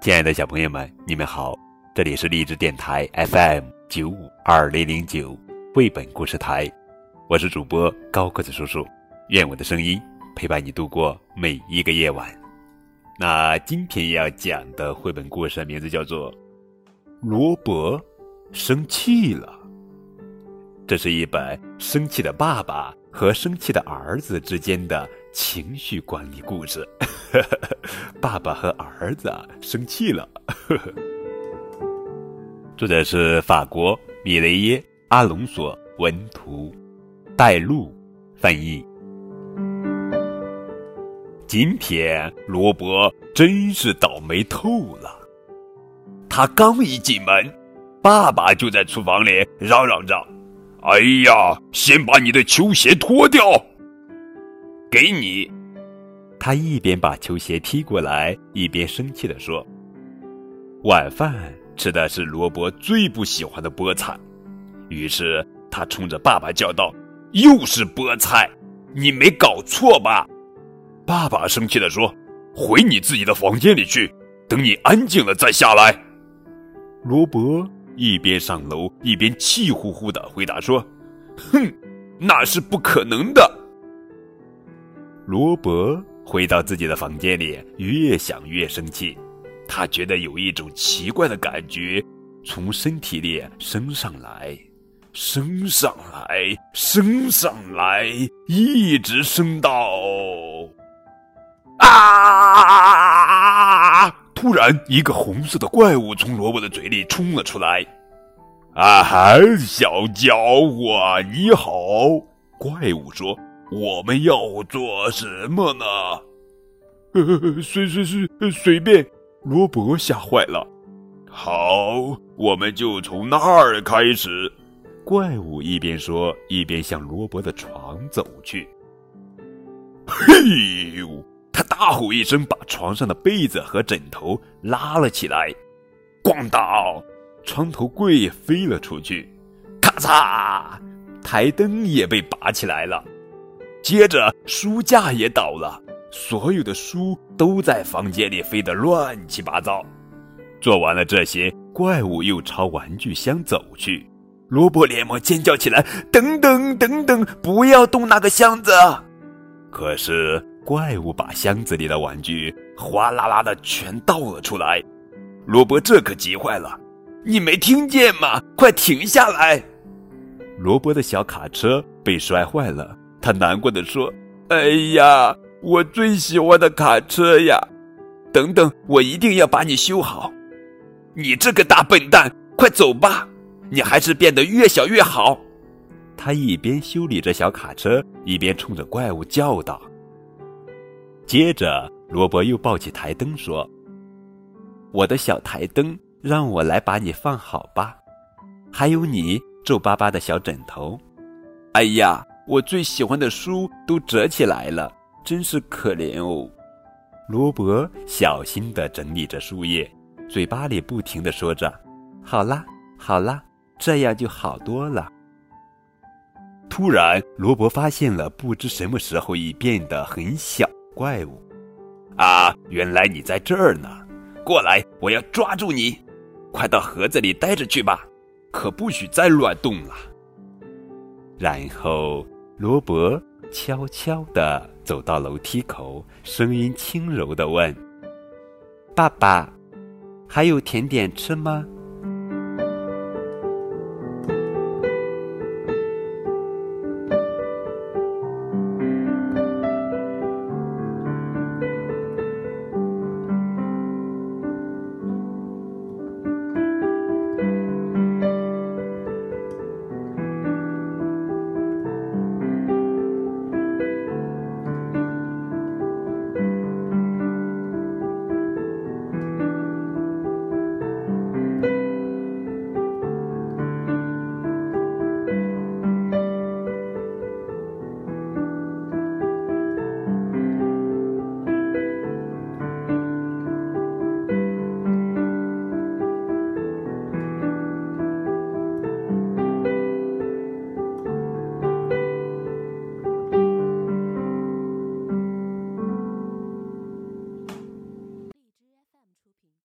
亲爱的小朋友们，你们好，这里是励志电台 FM 九五二零零九绘本故事台，我是主播高个子叔叔，愿我的声音陪伴你度过每一个夜晚。那今天要讲的绘本故事名字叫做《罗伯生气了》，这是一本生气的爸爸和生气的儿子之间的情绪管理故事。爸爸和儿子生气了。作者是法国米雷耶·阿隆索文图，带路翻译。今天罗伯真是倒霉透了。他刚一进门，爸爸就在厨房里嚷嚷着：“哎呀，先把你的球鞋脱掉，给你。”他一边把球鞋踢过来，一边生气地说：“晚饭吃的是罗伯最不喜欢的菠菜。”于是他冲着爸爸叫道：“又是菠菜，你没搞错吧？”爸爸生气地说：“回你自己的房间里去，等你安静了再下来。”罗伯一边上楼一边气呼呼地回答说：“哼，那是不可能的。”罗伯。回到自己的房间里，越想越生气。他觉得有一种奇怪的感觉从身体里升上来，升上来，升上来，一直升到啊！突然，一个红色的怪物从萝卜的嘴里冲了出来。啊哈，小家伙，你好！怪物说。我们要做什么呢？呃，随随随随便。罗伯吓坏了。好，我们就从那儿开始。怪物一边说，一边向罗伯的床走去。嘿呦！他大吼一声，把床上的被子和枕头拉了起来。咣当！床头柜飞了出去。咔嚓！台灯也被拔起来了。接着，书架也倒了，所有的书都在房间里飞得乱七八糟。做完了这些，怪物又朝玩具箱走去。罗伯连忙尖叫起来：“等等，等等，不要动那个箱子！”可是，怪物把箱子里的玩具哗啦啦的全倒了出来。罗伯这可急坏了：“你没听见吗？快停下来！”罗伯的小卡车被摔坏了。他难过的说：“哎呀，我最喜欢的卡车呀！等等，我一定要把你修好。你这个大笨蛋，快走吧！你还是变得越小越好。”他一边修理着小卡车，一边冲着怪物叫道。接着，罗伯又抱起台灯说：“我的小台灯，让我来把你放好吧。还有你皱巴巴的小枕头。哎呀！”我最喜欢的书都折起来了，真是可怜哦。罗伯小心地整理着书页，嘴巴里不停地说着：“好啦，好啦，这样就好多了。”突然，罗伯发现了不知什么时候已变得很小怪物。啊，原来你在这儿呢！过来，我要抓住你！快到盒子里待着去吧，可不许再乱动了。然后。罗伯悄悄地走到楼梯口，声音轻柔地问：“爸爸，还有甜点吃吗？”